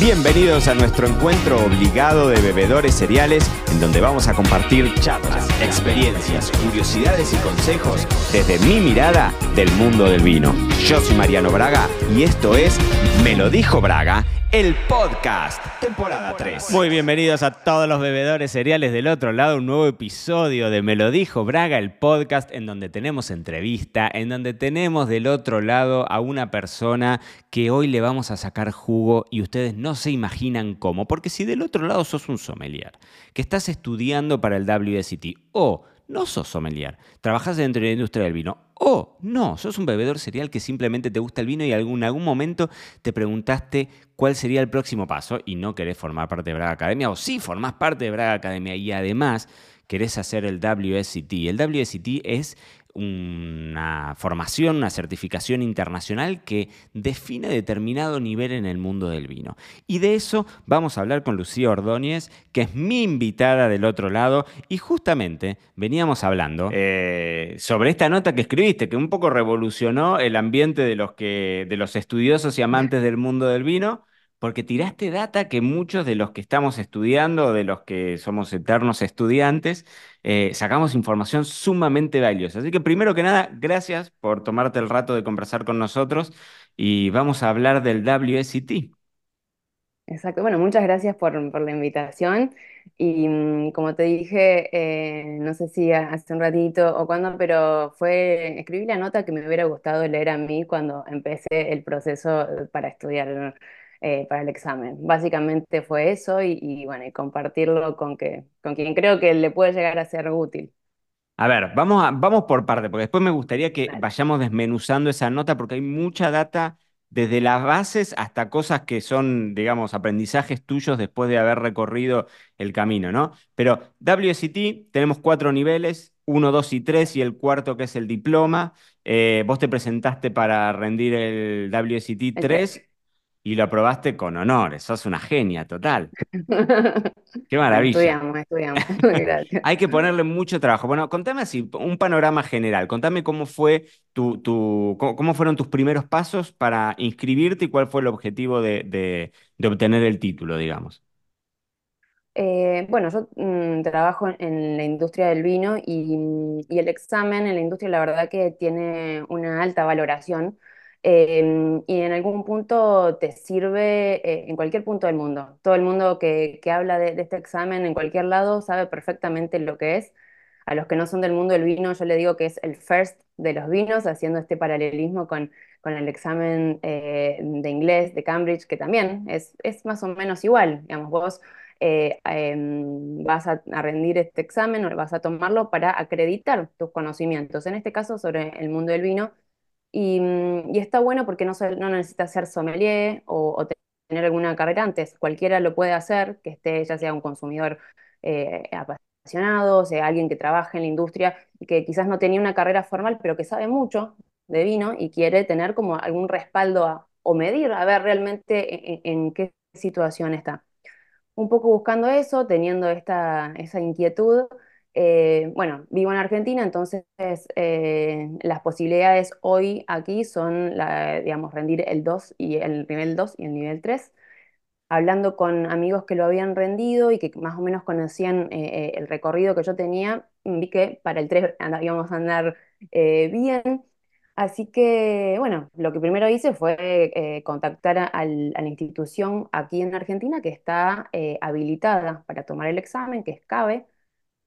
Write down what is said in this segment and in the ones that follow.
Bienvenidos a nuestro encuentro obligado de bebedores cereales, en donde vamos a compartir charlas, experiencias, curiosidades y consejos desde mi mirada del mundo del vino. Yo soy Mariano Braga y esto es Me lo dijo Braga el podcast, temporada 3. Muy bienvenidos a todos los bebedores cereales del otro lado, un nuevo episodio de Me lo dijo Braga, el podcast en donde tenemos entrevista, en donde tenemos del otro lado a una persona que hoy le vamos a sacar jugo y ustedes no se imaginan cómo, porque si del otro lado sos un sommelier, que estás estudiando para el WSET o no sos sommelier, trabajas dentro de la industria del vino. O no, sos un bebedor cereal que simplemente te gusta el vino y en algún momento te preguntaste cuál sería el próximo paso y no querés formar parte de Braga Academia o sí formás parte de Braga Academia y además querés hacer el WSET. El WSET es una formación, una certificación internacional que define determinado nivel en el mundo del vino. Y de eso vamos a hablar con Lucía Ordóñez, que es mi invitada del otro lado, y justamente veníamos hablando eh, sobre esta nota que escribiste, que un poco revolucionó el ambiente de los, que, de los estudiosos y amantes del mundo del vino porque tiraste data que muchos de los que estamos estudiando, de los que somos eternos estudiantes, eh, sacamos información sumamente valiosa. Así que primero que nada, gracias por tomarte el rato de conversar con nosotros y vamos a hablar del WSET. Exacto, bueno, muchas gracias por, la invitación y mm, como te dije, eh, no sé si hace un ratito o cuándo, pero fue, escribí la nota que me hubiera gustado leer a mí cuando empecé el proceso para estudiar eh, para el examen. Básicamente fue eso y, bueno, y compartirlo con, que, con quien creo que le puede llegar a ser útil. A ver, vamos, a, vamos por parte, porque después me gustaría que vayamos desmenuzando esa nota, porque hay mucha data desde las bases hasta cosas que son, digamos, aprendizajes tuyos después de haber recorrido el camino, ¿no? Pero WSET tenemos cuatro niveles, uno, dos y tres, y el cuarto que es el diploma. Eh, vos te presentaste para rendir el WSET 3 y lo aprobaste con honores. Sos una genia total. Qué maravilla. Estudiamos, estudiamos. Gracias. Hay que ponerle mucho trabajo. Bueno, contame así, un panorama general. Contame cómo fue tu, tu cómo fueron tus primeros pasos para inscribirte y cuál fue el objetivo de, obtener el título, digamos. Eh, bueno, yo mm, trabajo en la industria del vino y, y, el examen en la industria la verdad que tiene una alta valoración Em, y en algún punto te sirve eh, en cualquier punto del mundo. Todo el mundo que, habla de, este examen en cualquier lado sabe perfectamente lo que es. A los que no son del mundo del vino, yo le digo que es el first de los vinos, haciendo este paralelismo con, con el examen eh, de inglés de Cambridge, que también es, es más o menos igual. Digamos, vos eh, em, vas a, a, rendir este examen o vas a tomarlo para acreditar tus conocimientos. En este caso, sobre el mundo del vino, Mm, y, está bueno porque no, no necesitas ser sommelier o, tener alguna carrera antes. Cualquiera lo puede hacer, que esté ya sea un consumidor eh, apasionado, sea alguien que trabaje en la industria y que quizás no tenía una carrera formal, pero que sabe mucho de vino y quiere tener como algún respaldo o medir, a ver realmente en, qué situación está. Un poco buscando eso, teniendo esta, esa inquietud, eh, bueno, vivo en Argentina, entonces eh, las posibilidades hoy aquí son, la, digamos, rendir el 2 y el nivel 2 y el nivel 3. Hablando con amigos que lo habían rendido y que más o menos conocían eh, el recorrido que yo tenía, vi que para el 3 íbamos a andar bien. Así que, bueno, lo que primero hice fue contactar a, la institución aquí en Argentina que está habilitada para tomar el examen, que es CABE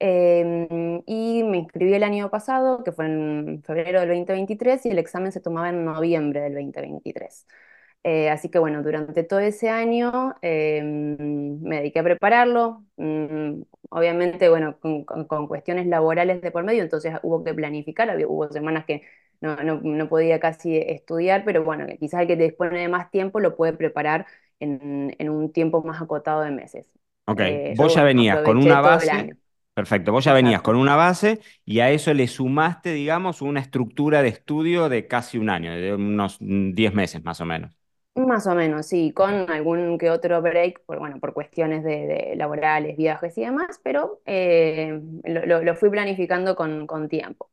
Em, y me inscribí el año pasado, que fue en febrero del 2023, y el examen se tomaba en noviembre del 2023. Eh, así que bueno, durante todo ese año em, me dediqué a prepararlo. Mm, obviamente, bueno, con, cuestiones laborales de por medio, entonces hubo que planificar. hubo semanas que no, no, podía casi estudiar, pero bueno, quizás el que dispone de más tiempo lo puede preparar en, en un tiempo más acotado de meses. Ok, eh, vos ya venías con una base Perfecto, vos ya venías con una base y a eso le sumaste, digamos, una estructura de estudio de casi un año, de unos 10 meses más o menos. Más o menos, sí, con algún que otro break, por, bueno, por cuestiones de, laborales, viajes y demás, pero eh, lo, fui planificando con, tiempo.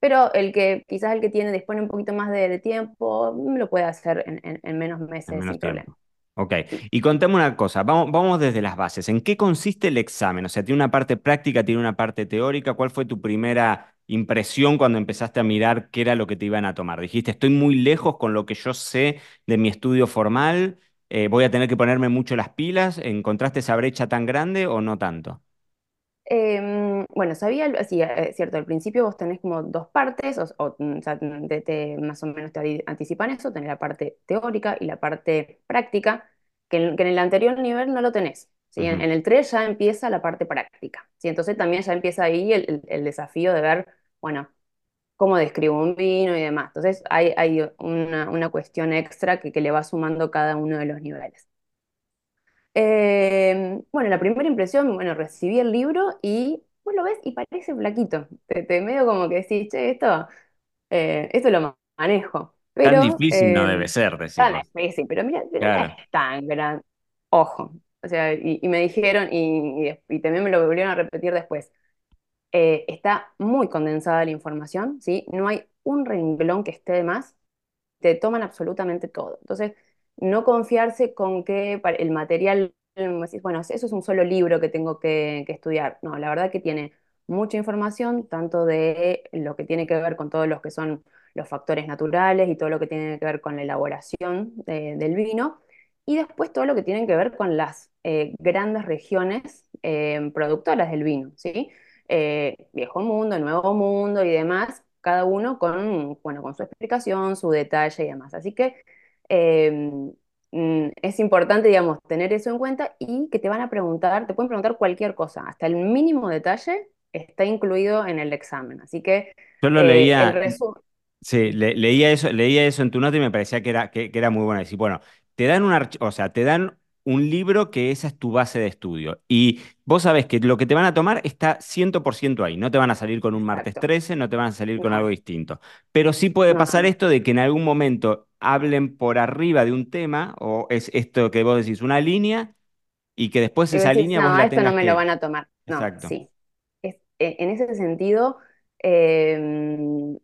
Pero el que, quizás el que tiene, dispone un poquito más de, tiempo, lo puede hacer en, menos meses sin problema. Ok, y contame una cosa, vamos, vamos desde las bases. ¿En qué consiste el examen? O sea, ¿tiene una parte práctica, tiene una parte teórica? ¿Cuál fue tu primera impresión cuando empezaste a mirar qué era lo que te iban a tomar? Dijiste, estoy muy lejos con lo que yo sé de mi estudio formal, eh, voy a tener que ponerme mucho las pilas. ¿Encontraste esa brecha tan grande o no tanto? Em, bueno, sabía, sí, es cierto, al principio vos tenés como dos partes, o, o, o sea, te- te- más o menos te anticipan eso, tenés la parte teórica y la parte práctica, que en, que en el anterior nivel no lo tenés, ¿sí? En, el 3 ya empieza la parte práctica, ¿sí? Entonces también ya empieza ahí el, el- el desafío de ver, bueno, cómo describo un vino y demás. Entonces hay, hay una, una cuestión extra que, que le va sumando cada uno de los niveles. Eh, bueno, la primera impresión, bueno, recibí el libro y vos lo ves y parece flaquito. Te, te medio como que decís, che, esto, eh, esto lo ma- manejo. Tan Pero, difícil no eh, debe ser, decís tan difícil, pero mira, pero no Claro. es tan gran. Ojo. O sea, y, y me dijeron, y, y, y también me lo volvieron a repetir después, eh, está muy condensada la información, ¿sí? No hay un renglón que esté de más te toman absolutamente todo. Entonces, no confiarse con que el material, mm, bueno, eso es un solo libro que tengo que, estudiar. No, la verdad que tiene mucha información, tanto de lo que tiene que ver con todos los que son los factores naturales y todo lo que tiene que ver con la elaboración de- del vino, y después todo lo que tiene que ver con las eh, grandes regiones eh, productoras del vino, ¿sí? eh, Viejo Mundo, Nuevo Mundo y demás, cada uno con, bueno, con su explicación, su detalle y demás. Así que eh, mm, es importante, digamos, tener eso en cuenta y que te van a preguntar, te pueden preguntar cualquier cosa, hasta el mínimo detalle está incluido en el examen. Así que Yo lo eh, leía, Sí, le- leía eso, leía eso en tu nota y me parecía que era, que, que era muy bueno. Decir, bueno, te dan un o sea, te dan un libro que esa es tu base de estudio. Y vos sabés que lo que te van a tomar está 100% ahí. No te van a salir con un martes exacto. 13, no te van a salir con algo distinto. Pero sí puede pasar esto de que en algún momento hablen por arriba de un tema, o es esto que vos decís, una línea, y que después vos esa decís, línea vos no, la esto no me lo van a tomar. No, Exacto. sí. Es- eh, en ese sentido, eh,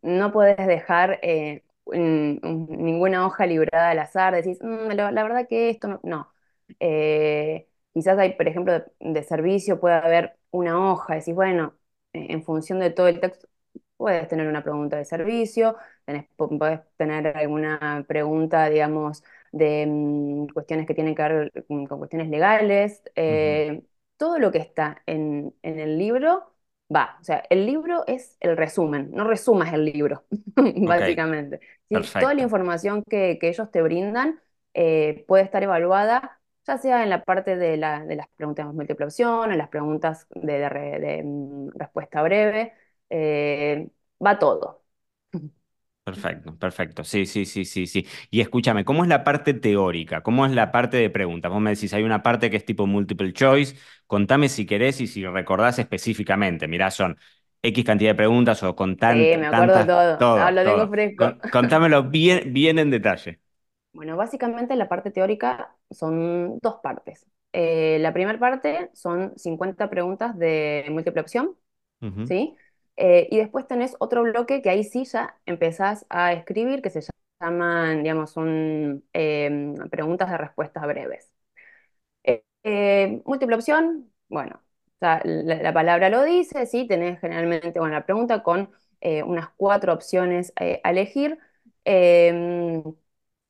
no puedes dejar eh, un- un- ninguna hoja librada al azar, decís, "Mm, la, la verdad que esto no. Eh, quizás hay, por ejemplo, de, de servicio puede haber una hoja, decís, bueno, eh, en función de todo el texto, puedes tener una pregunta de servicio, tenés, podés tener alguna pregunta, digamos, de mm, cuestiones que tienen que ver con, con cuestiones legales. Eh, todo lo que está en, en el libro va. O sea, el libro es el resumen, no resumas el libro, básicamente. ¿sí? Toda la información que, que ellos te brindan eh, puede estar evaluada, ya sea en la parte de, la- de las preguntas de múltiple opción, en las preguntas de, de re- de, mm, respuesta breve, eh, va todo. Perfecto, perfecto. Sí, sí, sí, sí, sí. Y escúchame, ¿cómo es la parte teórica? ¿Cómo es la parte de preguntas? Vos me decís, hay una parte que es tipo multiple choice. Contame si querés y si recordás específicamente. Mirá, son X cantidad de preguntas o con Sí, me acuerdo tantas, todo, todo, lo tengo todo. fresco. Con- contámelo bien, bien en detalle. Bueno, básicamente la parte teórica son dos partes. Eh, la primera parte son 50 preguntas de múltiple opción, ¿sí? Eh, y después tenés otro bloque que ahí sí ya empezás a escribir, que se llaman, digamos, son eh, preguntas de respuestas breves. Eh, múltiple opción, bueno, o sea, la, la palabra lo dice, sí, tenés generalmente, bueno, la pregunta con unas cuatro opciones a elegir.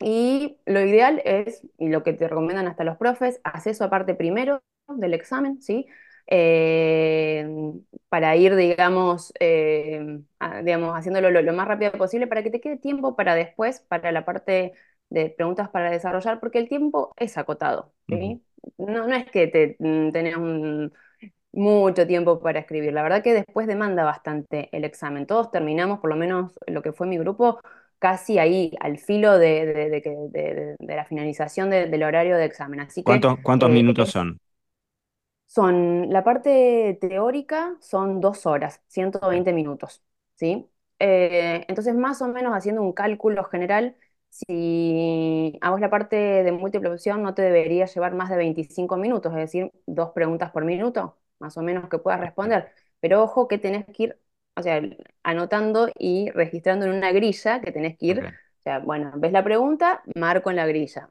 Y lo ideal es, y lo que te recomiendan hasta los profes, haz eso aparte primero del examen, ¿sí? Eh, para ir, digamos, eh, a- digamos haciéndolo lo, lo más rápido posible para que te quede tiempo para después, para la parte de preguntas para desarrollar, porque el tiempo es acotado. ¿sí? No, no es que te, mm, tenés un- mucho tiempo para escribir. La verdad que después demanda bastante el examen. Todos terminamos, por lo menos lo que fue mi grupo, casi ahí, al filo de, de- de la finalización de- del horario de examen. Así que ¿Cuántos, cuántos eh, minutos son? son, la parte teórica son dos horas, Ok, 120 minutos, ¿sí? Eh, entonces, más o menos haciendo un cálculo general, si a vos la parte de múltiple opción no te debería llevar más de 25 minutos, es decir, dos preguntas por minuto, más o menos que puedas responder. Pero ojo que tenés que ir, o sea, anotando y registrando en una grilla que tenés que ir, o sea, bueno, ves la pregunta, marco en la grilla.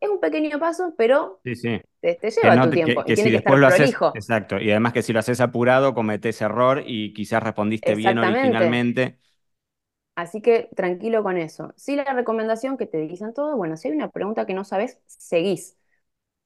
es un pequeño paso, pero Sí, sí. te, lleva no, tu te- que, tiempo y si tiene que después estar lo haces, exacto, y además que si lo haces apurado, cometés error y quizás respondiste bien originalmente. Así que tranquilo con eso. Sí, la recomendación que te dicen todo, bueno, si hay una pregunta que no sabes, seguís.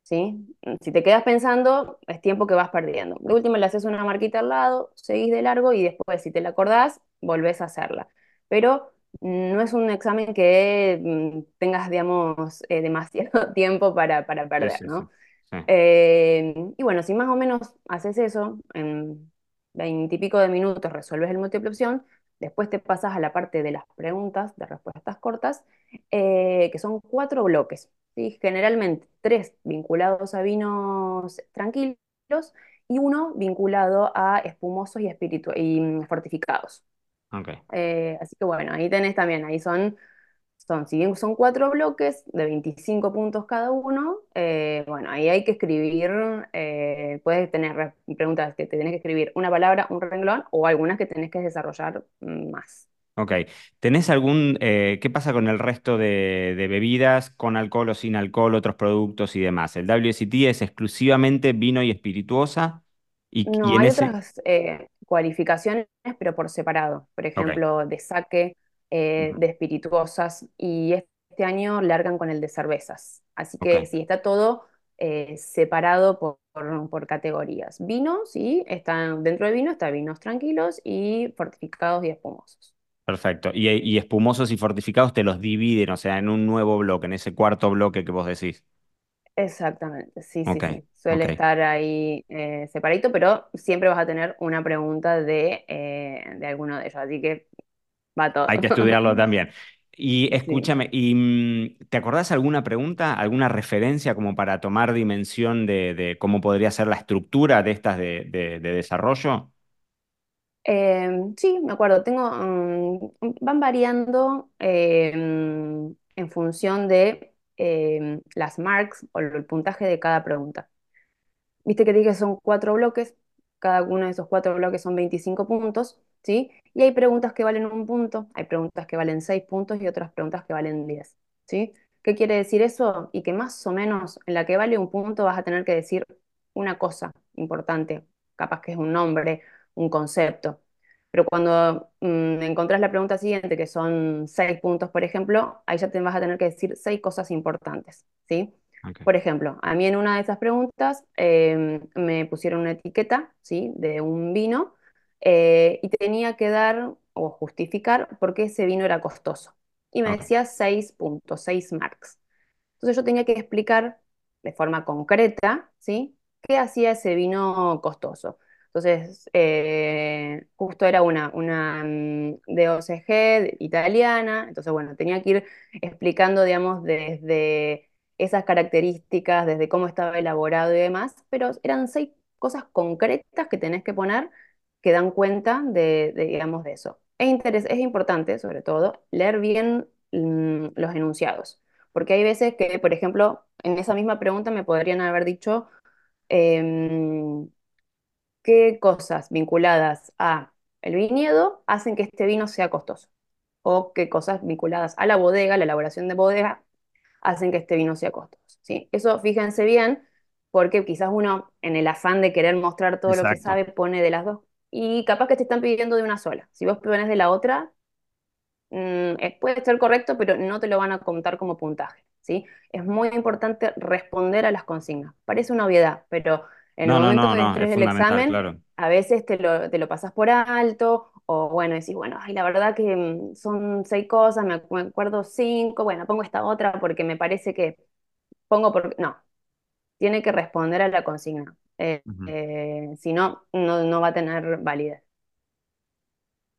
¿Sí? Si te quedas pensando, es tiempo que vas perdiendo. De última le haces una marquita al lado, seguís de largo y después, si te la acordás, volvés a hacerla. Pero no es un examen que mm, tengas, digamos, eh, demasiado tiempo para, para perder, sí, sí. ¿no? Sí, Eh, y bueno, si más o menos haces eso, en veintipico de minutos resuelves el múltiple opción, después te pasas a la parte de las preguntas, de respuestas cortas, eh, que son cuatro bloques, ¿sí? Generalmente tres vinculados a vinos tranquilos y uno vinculado a espumosos y, y mm, fortificados. ok. Eh, así que bueno, ahí tenés también, ahí son son, si bien son cuatro bloques de 25 puntos cada uno, eh, bueno, ahí hay que escribir, eh, puedes tener re- preguntas que te tenés que escribir una palabra, un renglón, o algunas que tenés que desarrollar mm, más. Ok. ¿Tenés algún, eh, qué pasa con el resto de, de bebidas, con alcohol o sin alcohol, otros productos y demás? ¿El WSET es exclusivamente vino y espirituosa? Y, y No, en hay ese... otras eh, cualificaciones, pero por separado. Por Ok. ejemplo, de saque, eh, Ujú. de espirituosas, y este año largan con el de cervezas. Así Ok. que sí, está todo eh, separado por, por- por categorías. Vino, sí, está, dentro de vino está vinos tranquilos y fortificados y espumosos. Perfecto. Y, y espumosos y fortificados te los dividen, o sea, en un nuevo bloque, en ese cuarto bloque que vos decís. Exactamente, sí, sí. Suele estar ahí eh, separadito, pero siempre vas a tener una pregunta de, eh, de alguno de ellos, así que va todo. Hay que estudiarlo también. Y Sí. escúchame, ¿y mm, te acordás alguna pregunta, alguna referencia como para tomar dimensión de, de cómo podría ser la estructura de estas de, de- de desarrollo? Eh, sí, me acuerdo, tengo, mm, van variando eh, en función de eh, las marks o el puntaje de cada pregunta. Viste que dije que son cuatro bloques, cada uno de esos cuatro bloques son 25 puntos, ¿sí? Y hay preguntas que valen un punto, hay preguntas que valen seis puntos y otras preguntas que valen 10, ¿sí? ¿Qué quiere decir eso? Y que más o menos en la que vale un punto vas a tener que decir una cosa importante, capaz que es un nombre, un concepto. Pero cuando mm, encontrás la pregunta siguiente, que son seis puntos, por ejemplo, ahí ya te vas a tener que decir seis cosas importantes, ¿sí? Por ejemplo, a mí en una de esas preguntas eh, me pusieron una etiqueta, ¿sí? de un vino eh, y tenía que dar o justificar por qué ese vino era costoso. Y me decía 6.6 marks. Entonces yo tenía que explicar de forma concreta, ¿sí? ¿Qué hacía ese vino costoso? Entonces, eh, justo era una, una mm, DOCG italiana, entonces, bueno, tenía que ir explicando, digamos, desde esas características, desde cómo estaba elaborado y demás, pero eran seis cosas concretas que tenés que poner que dan cuenta de, de, digamos, de eso. Es, interes- es importante, sobre todo, leer bien mm, los enunciados. Porque hay veces que, por ejemplo, en esa misma pregunta me podrían haber dicho em, qué cosas vinculadas a el viñedo hacen que este vino sea costoso. O qué cosas vinculadas a la bodega, la elaboración de bodega, hacen que este vino sea costoso. ¿sí? Eso fíjense bien, porque quizás uno, en el afán de querer mostrar todo lo que sabe, pone de las dos. Y capaz que te están pidiendo de una sola. Si vos pones de la otra, mm, eh, puede ser correcto, pero no te lo van a contar como puntaje, ¿sí? Es muy importante responder a las consignas. Parece una obviedad, pero en el No, momento no, no, es estrés del examen, claro. a veces te lo, te lo pasas por alto, o bueno, decís, bueno, ay, la verdad que mm, son seis cosas, me, acu- me acuerdo cinco, bueno, pongo esta otra porque me parece que pongo por... No, tiene que responder a la consigna. Eh, eh, si no, no, va a tener validez.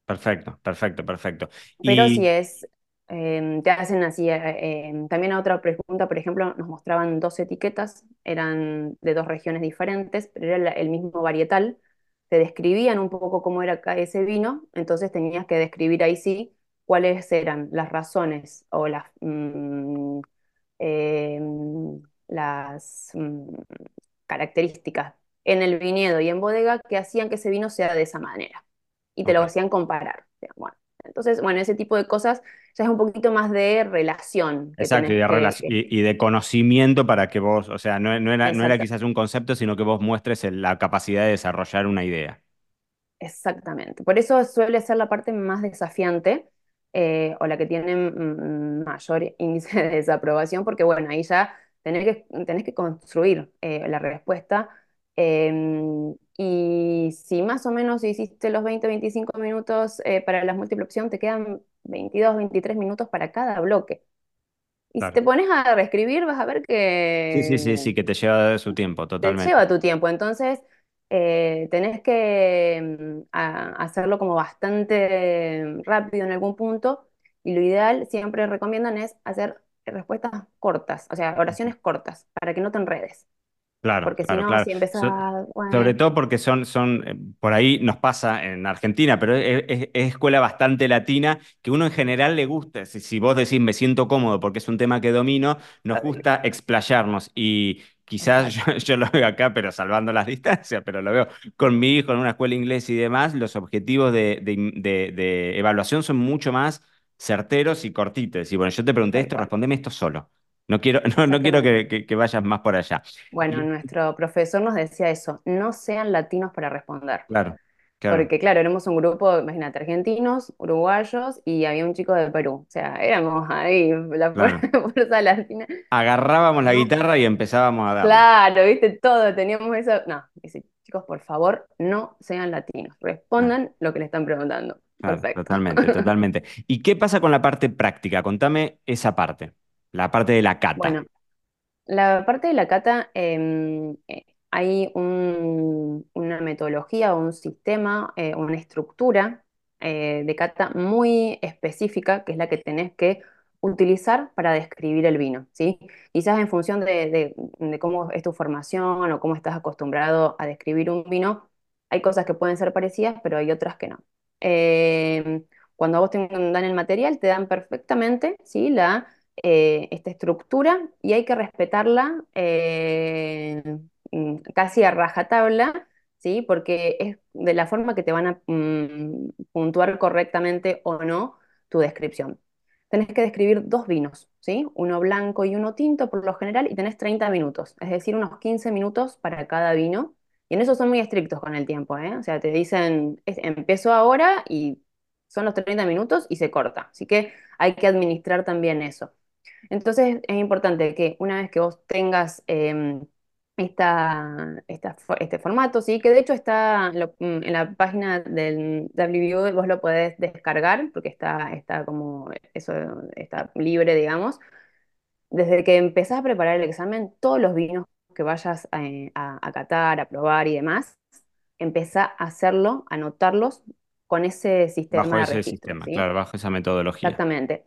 Perfecto, perfecto, perfecto. Pero si Y, es, eh, te hacen así, eh, eh, también a otra pregunta, por ejemplo, nos mostraban dos etiquetas, eran de dos regiones diferentes, pero era el mismo varietal, te describían un poco cómo era ese vino, entonces tenías que describir ahí sí cuáles eran las razones o las, mm, eh, las mm, características en el viñedo y en bodega que hacían que ese vino sea de esa manera. Y te lo hacían comparar. Bueno, entonces, bueno, ese tipo de cosas ya es un poquito más de relación Exacto, y de, que... relac- que- y, y de conocimiento para que vos, o sea, no, no era, no era exacta- quizás un concepto, sino que vos muestres el- la capacidad de desarrollar una idea. exactamente. Por eso suele ser la parte más desafiante eh, o la que tiene mayor índice de desaprobación, porque bueno, ahí ya tenés que, tenés que construir eh, la respuesta. eh, y si más o menos hiciste los 20, 25 minutos eh, para la múltiple opción, te quedan 22, 23 minutos para cada bloque. Y si te pones a reescribir, vas a ver Sí, sí, sí, que sí, que te lleva su tiempo, te totalmente. lleva tu tiempo. Entonces, eh, tenés que mm, a- hacerlo como bastante rápido en algún punto. Y lo ideal, siempre recomiendan, es hacer respuestas cortas, o sea, oraciones cortas, para que no te enredes. Claro, Porque si claro, no, claro. si So- empezás, sobre todo porque son, son, eh, por ahí nos pasa en Argentina, pero es, es- es escuela bastante latina, que uno en general le gusta, si, si vos decís me siento cómodo porque es un tema que domino, nos gusta explayarnos y quizás yo, yo lo veo acá, pero salvando las distancias, pero lo veo con mi hijo en una escuela inglesa y demás, los objetivos de, de- de- de evaluación son mucho más certeros y cortitos. Y bueno, yo te pregunté esto, respondeme esto solo. No quiero, no, no quiero que, que que vayas más por allá. Bueno, nuestro profesor nos decía eso, no sean latinos para responder. Claro, claro, Porque claro, éramos un grupo, imagínate, argentinos, uruguayos y había un chico de Perú. O sea, éramos ahí la claro. fuerza latina. Agarrábamos la guitarra y empezábamos a darle. claro, viste, todo, teníamos eso. No, dice, chicos, por favor, no sean latinos, respondan lo que le están preguntando. claro, Perfecto. totalmente, totalmente. ¿Y qué pasa con la parte práctica? Contame esa parte, la parte de la cata. Bueno, La parte de la cata, em, eh, hay un- una metodología o un sistema, eh, una estructura eh, de cata muy específica, que es la que tenés que utilizar para describir el vino, ¿sí? Quizás en función de, cómo es tu formación o cómo estás acostumbrado a describir un vino, hay cosas que pueden ser parecidas, pero hay otras que no. Em, cuando vos te dan el material, te dan perfectamente, ¿sí? La eh, esta estructura y hay que respetarla eh, mm, casi a rajatabla, ¿sí? Porque es de la forma que te van a mm, puntuar correctamente o no tu descripción. Tenés que describir dos vinos, ¿sí? Uno blanco y uno tinto por lo general y tenés 30 minutos, es decir, unos 15 minutos para cada vino. Y en eso son muy estrictos con el tiempo, ¿eh? O sea, te dicen, es- empiezo ahora y son los 30 minutos y se corta. Así que hay que administrar también eso. Entonces es importante que una vez que vos tengas eh, esta, este formato, ¿sí? que de hecho está lo- mm, en la página del WBU, vos lo podés descargar porque está, está como eso está libre, digamos. Desde que empezás a preparar el examen, todos los vinos que vayas eh, a, a catar, a probar y demás, empezá a hacerlo, a anotarlos con ese Bajo sistema de ese registro, sistema, ¿sí? claro, bajo esa metodología. Exactamente.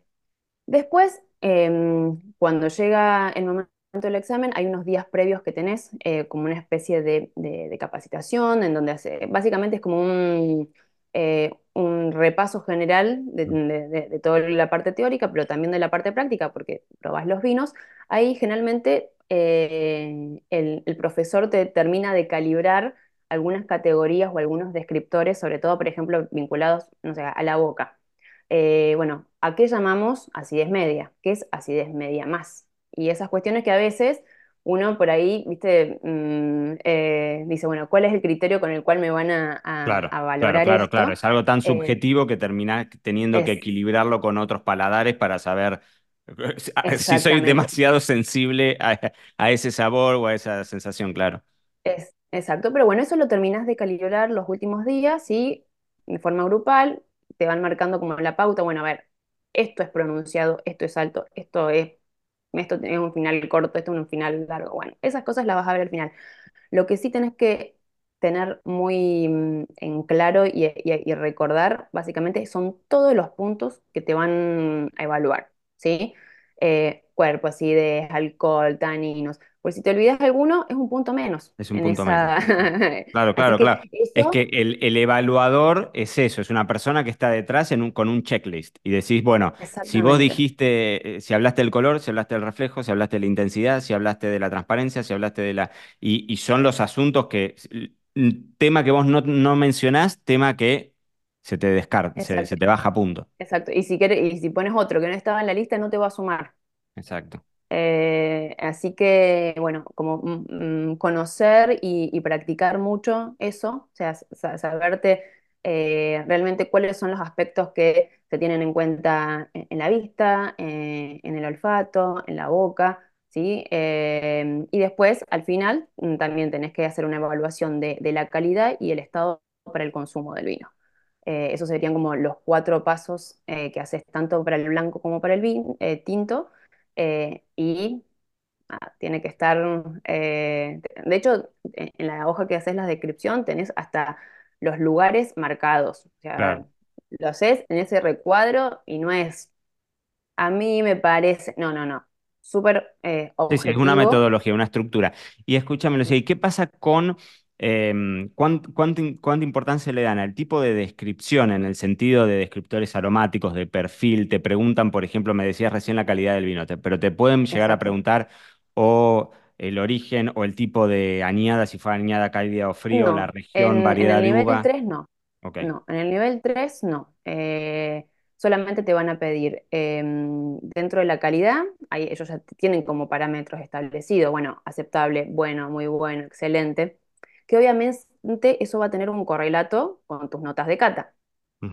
Después, em, cuando llega el momento del examen, hay unos días previos que tenés eh, como una especie de, de- de capacitación, en donde hace- básicamente es como un, eh, un repaso general de, de- toda la parte teórica, pero también de la parte práctica, porque probás los vinos. Ahí generalmente eh, el, el profesor te termina de calibrar algunas categorías o algunos descriptores, sobre todo, por ejemplo, vinculados, no sé, a la boca. Eh, bueno, ¿a qué llamamos acidez media? ¿Qué es acidez media más? Y esas cuestiones que a veces uno por ahí, viste, mm, eh, dice, bueno, ¿cuál es el criterio con el cual me van a, a- Claro, a claro, valorar claro, claro. esto? Es algo tan Eh, subjetivo que terminás teniendo que equilibrarlo con otros paladares para saber si soy demasiado sensible a, a ese sabor o a esa sensación, claro. Es, exacto, pero bueno, eso lo terminas de calibrar los últimos días y de forma grupal te van marcando como la pauta, bueno, a ver, esto es pronunciado, esto es alto, esto es, esto es un final corto, esto es un final largo, bueno, esas cosas las vas a ver al final. Lo que sí tenés que tener muy mm, en claro y recordar, básicamente, son todos los puntos que te van a evaluar, ¿sí? Eh, cuerpo, acidez, alcohol, taninos. Por si te olvidas de alguno, es un punto menos Es un punto menos. Claro, claro, claro. Es que el, el evaluador es eso, es una persona que está detrás en un- con un checklist y decís, bueno, si vos dijiste, eh, si hablaste del color, si hablaste del reflejo, si hablaste de la intensidad, si hablaste de la transparencia, si hablaste de la... Y, y son los asuntos que, mm, tema que vos no, no mencionás, tema que se te descarta, se, te baja a punto. exacto. Y si quieres, y si pones otro que no estaba en la lista, no te va a sumar. Exacto. Eh, así que, bueno, como mm, mm, conocer y, practicar mucho eso, o sea, sa- saberte eh, realmente cuáles son los aspectos que se tienen en cuenta en, en la vista, eh, en el olfato, en la boca, ¿sí? Y después, al final, mm, también tenés que hacer una evaluación de, de la calidad y el estado para el consumo del vino. Esos serían como los cuatro pasos que haces tanto para el blanco como para el vin- eh, tinto eh, y ah, tiene que estar, eh, de hecho, en la hoja que haces la descripción tenés hasta los lugares marcados. O sea, Claro. lo haces en ese recuadro y no es, a mí me parece, no, no, no, súper eh, Sí, sí, es una metodología, una estructura. Y escúchame, Lucía, ¿y qué pasa con em, cuán- cuánta, in- cuánta importancia le dan al tipo de descripción en el sentido de descriptores aromáticos, de perfil? Te preguntan, por ejemplo, me decías recién la calidad del vino, te- pero te pueden llegar a preguntar o el origen o el tipo de añada, si fue añada cálida o frío, la región, en, en variedad el de nivel uva. 3 no. No, en el nivel 3 no. Eh, solamente te van a pedir em, dentro de la calidad, ahí ellos ya tienen como parámetros establecidos, bueno, aceptable, bueno, muy bueno, excelente, que obviamente eso va a tener un correlato con tus notas de cata.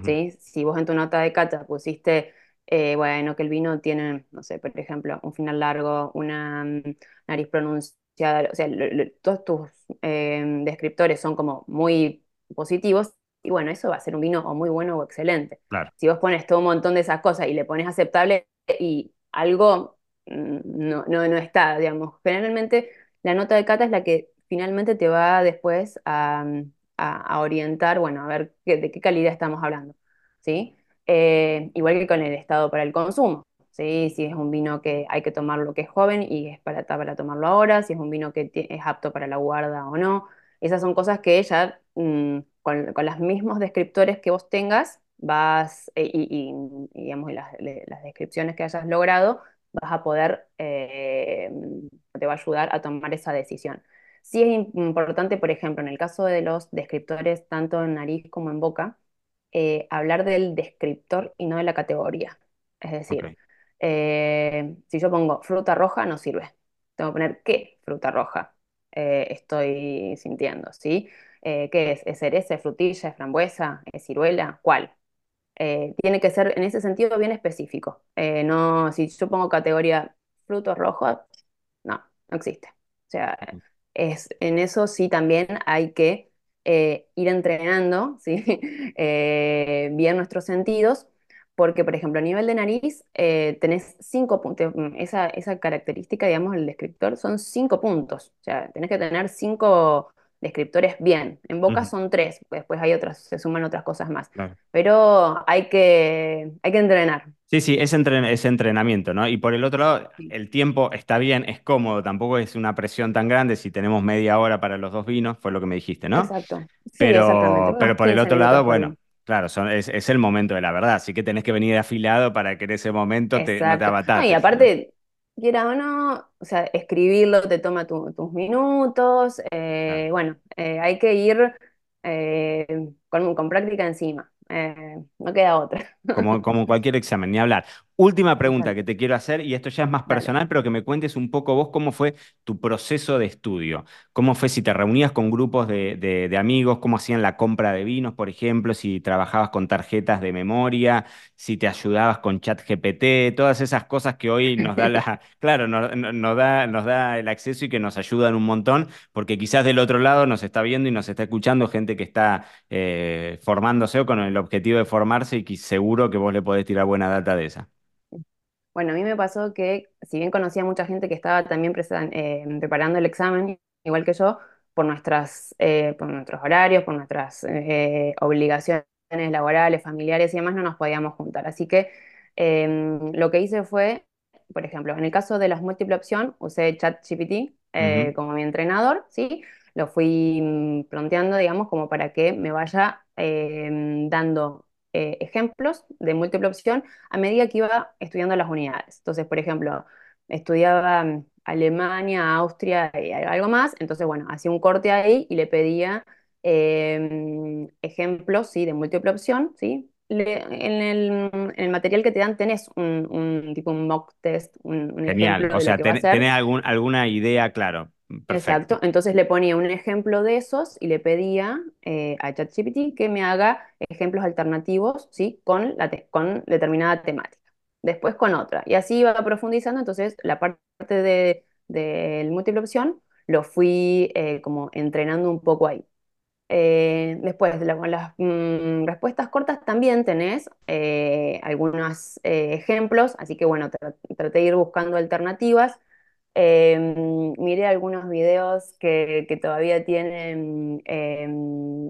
¿sí? Si vos en tu nota de cata pusiste, eh, bueno, que el vino tiene, no sé, por ejemplo, un final largo, una mm, nariz pronunciada, o sea, lo- lo- todos tus eh, descriptores son como muy positivos, y bueno, eso va a ser un vino o muy bueno o excelente. Claro. Si vos pones todo un montón de esas cosas y le pones aceptable y algo mm, no, no, no está, digamos, generalmente la nota de cata es la que finalmente te va después a, a- orientar, bueno, a ver qué- de qué calidad estamos hablando, ¿sí? Eh, igual que con el estado para el consumo, ¿sí? Si es un vino que hay que tomarlo que es joven y es para, para tomarlo ahora, si es un vino que es apto para la guarda o no. Esas son cosas que ya mm, con, los mismos descriptores que vos tengas, vas, eh, y, digamos, las, las descripciones que hayas logrado, vas a poder, eh, te va a ayudar a tomar esa decisión. Sí es im- importante, por ejemplo, en el caso de los descriptores, tanto en nariz como en boca, eh, hablar del descriptor y no de la categoría. Es decir, eh, si yo pongo fruta roja, no sirve. Tengo que poner qué fruta roja eh, estoy sintiendo, ¿sí? ¿qué es? ¿Es cereza, es frutilla, es frambuesa, es ciruela? ¿Cuál? Tiene que ser en ese sentido bien específico. No, si yo pongo categoría frutos rojos, no, no existe. O sea, es, en eso sí también hay que eh, ir entrenando, ¿sí? Eh, bien nuestros sentidos, porque, por ejemplo, a nivel de nariz, eh, tenés cinco puntos, esa, esa característica, digamos, el descriptor, son cinco puntos. O sea, tenés que tener cinco descriptores bien. En boca son tres, después hay otras, se suman otras cosas más. claro. Pero hay que, hay que entrenar. Sí, sí, es, entren- es entrenamiento, ¿no? Y por el otro lado, el tiempo está bien, es cómodo, tampoco es una presión tan grande si tenemos media hora para los dos vinos, fue lo que me dijiste, ¿no? Exacto. Sí. Pero, pero por el 15 otro lado, bueno, claro, son- es, es el momento de la verdad, así que tenés que venir afilado para que en ese momento te, no te. No, y aparte, quiera o no, o sea, escribirlo te toma tu- tus minutos. Eh, bueno, eh, hay que ir eh, con, con práctica encima. eh, no queda otra. Como, como cualquier examen, ni hablar. Última pregunta que te quiero hacer, y esto ya es más Dale. personal, pero que me cuentes un poco vos cómo fue tu proceso de estudio. ¿Cómo fue si te reunías con grupos de, de- de amigos? ¿Cómo hacían la compra de vinos, por ejemplo? Si trabajabas con tarjetas de memoria, si te ayudabas con ChatGPT, todas esas cosas que hoy nos da la, claro, nos da, nos da el acceso y que nos ayudan un montón, porque quizás del otro lado nos está viendo y nos está escuchando gente que está eh, formándose o con el objetivo de formarse y que seguro que vos le podés tirar buena data de esa. Bueno, a mí me pasó que, si bien conocía a mucha gente que estaba también eh, preparando el examen, igual que yo, por nuestras, eh, por nuestros horarios, por nuestras eh, obligaciones laborales, familiares y demás, no nos podíamos juntar. Así que eh, lo que hice fue, por ejemplo, en el caso de las múltiple opción, usé ChatGPT eh, como mi entrenador, ¿sí? Lo fui mm, planteando, digamos, como para que me vaya eh, dando eh, ejemplos de múltiple opción a medida que iba estudiando las unidades. Entonces, por ejemplo, estudiaba mm, Alemania, Austria y algo más, entonces, bueno, hacía un corte ahí y le pedía em, ejemplos, ¿sí? De múltiple opción, ¿sí? Le- en el, en el material que te dan tenés un, un tipo un mock test, un, un Genial. ejemplo O sea, ten- tenés algún, alguna idea, claro. Perfecto. Exacto, entonces le ponía un ejemplo de esos y le pedía eh, a ChatGPT que me haga ejemplos alternativos, ¿sí? Con, la te- con determinada temática. Después con otra. Y así iba profundizando, entonces la parte de, del múltiple opción lo fui eh, como entrenando un poco ahí. Eh, después, la- con las mm, respuestas cortas también tenés eh, algunos eh, ejemplos, así que bueno, tra- traté de ir buscando alternativas. Eh, miré algunos videos que, que todavía tienen eh,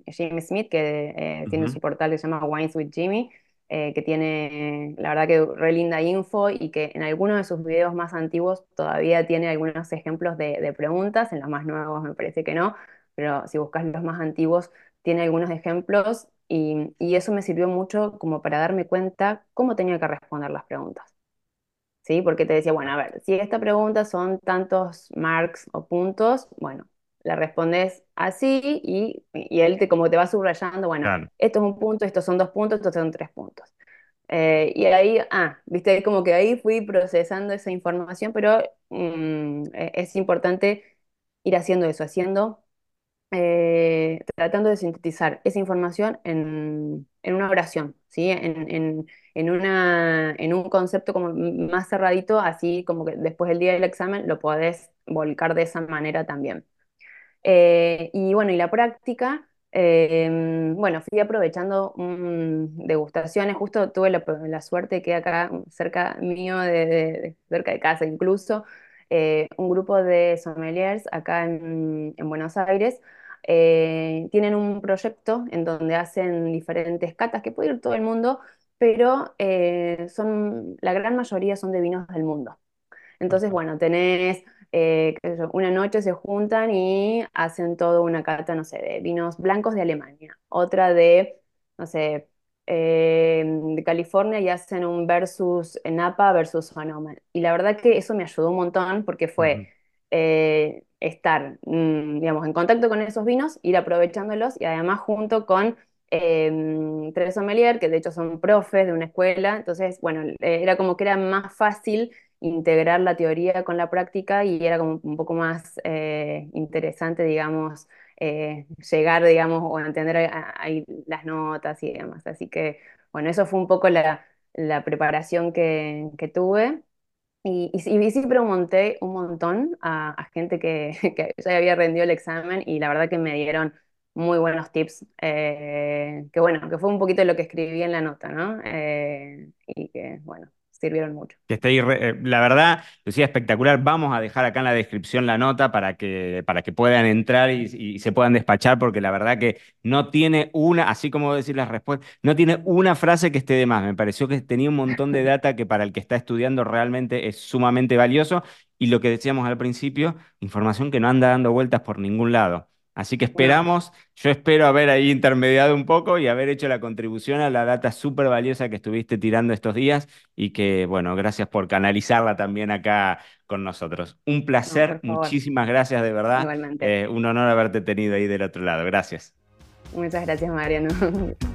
Jimmy Smith, que eh, tiene su portal que se llama Wines with Jimmy, eh, que tiene, la verdad que re linda info y que en algunos de sus videos más antiguos todavía tiene algunos ejemplos de, de preguntas, en los más nuevos me parece que no, pero si buscas los más antiguos tiene algunos ejemplos y, y eso me sirvió mucho como para darme cuenta cómo tenía que responder las preguntas. ¿Sí? Porque te decía, bueno, a ver, si esta pregunta son tantos marks o puntos, bueno, la respondes así y, y él te, como te va subrayando, bueno, Claro. esto es un punto, estos son dos puntos, estos son tres puntos. Eh, y ahí, ah, viste, como que ahí fui procesando esa información, pero mm, e- es importante ir haciendo eso, haciendo eh, tratando de sintetizar esa información en, en una oración, ¿sí? En, en- en una, en un concepto como más cerradito, así como que después del día del examen lo podés volcar de esa manera también. Eh, y bueno, y la práctica, eh, bueno, fui aprovechando mm, degustaciones, justo tuve la, la suerte que acá cerca mío, de, cerca de casa incluso, eh, un grupo de sommeliers acá en, en Buenos Aires. eh, tienen un proyecto en donde hacen diferentes catas que puede ir todo el mundo, pero eh, son, la gran mayoría son de vinos del mundo. Entonces, bueno, tenés, eh, qué sé yo, una noche se juntan y hacen toda una cata, no sé, de vinos blancos de Alemania, otra de, no sé, eh, de California y hacen un versus Napa versus Sonoma. Y la verdad que eso me ayudó un montón porque fue eh, estar, mm, digamos, en contacto con esos vinos, ir aprovechándolos y además junto con... eh, tres sommelier, que de hecho son profes de una escuela, entonces, bueno, eh, era como que era más fácil integrar la teoría con la práctica y era como un poco más eh, interesante, digamos, eh, llegar, digamos, o entender a- ahí las notas y demás. Así que, bueno, eso fue un poco la, la preparación que, que tuve. Y, y, y sí pregunté un montón a, a gente que, que ya había rendido el examen y la verdad que me dieron muy buenos tips, eh, que bueno, que fue un poquito lo que escribí en la nota, ¿no? Eh, y que, bueno, sirvieron mucho. Que esté eh, la verdad, Lucía, espectacular. Vamos a dejar acá en la descripción la nota para que, para que puedan entrar y, y se puedan despachar, porque la verdad que no tiene una, así como decir las respuestas, no tiene una frase que esté de más. Me pareció que tenía un montón de data que para el que está estudiando realmente es sumamente valioso. Y lo que decíamos al principio, información que no anda dando vueltas por ningún lado. Así que esperamos, yo espero haber ahí intermediado un poco y haber hecho la contribución a la data súper valiosa que estuviste tirando estos días y que, bueno, gracias por canalizarla también acá con nosotros. Un placer, muchísimas gracias de verdad. igualmente. Eh, un honor haberte tenido ahí del otro lado. Gracias. Muchas gracias, Mariano.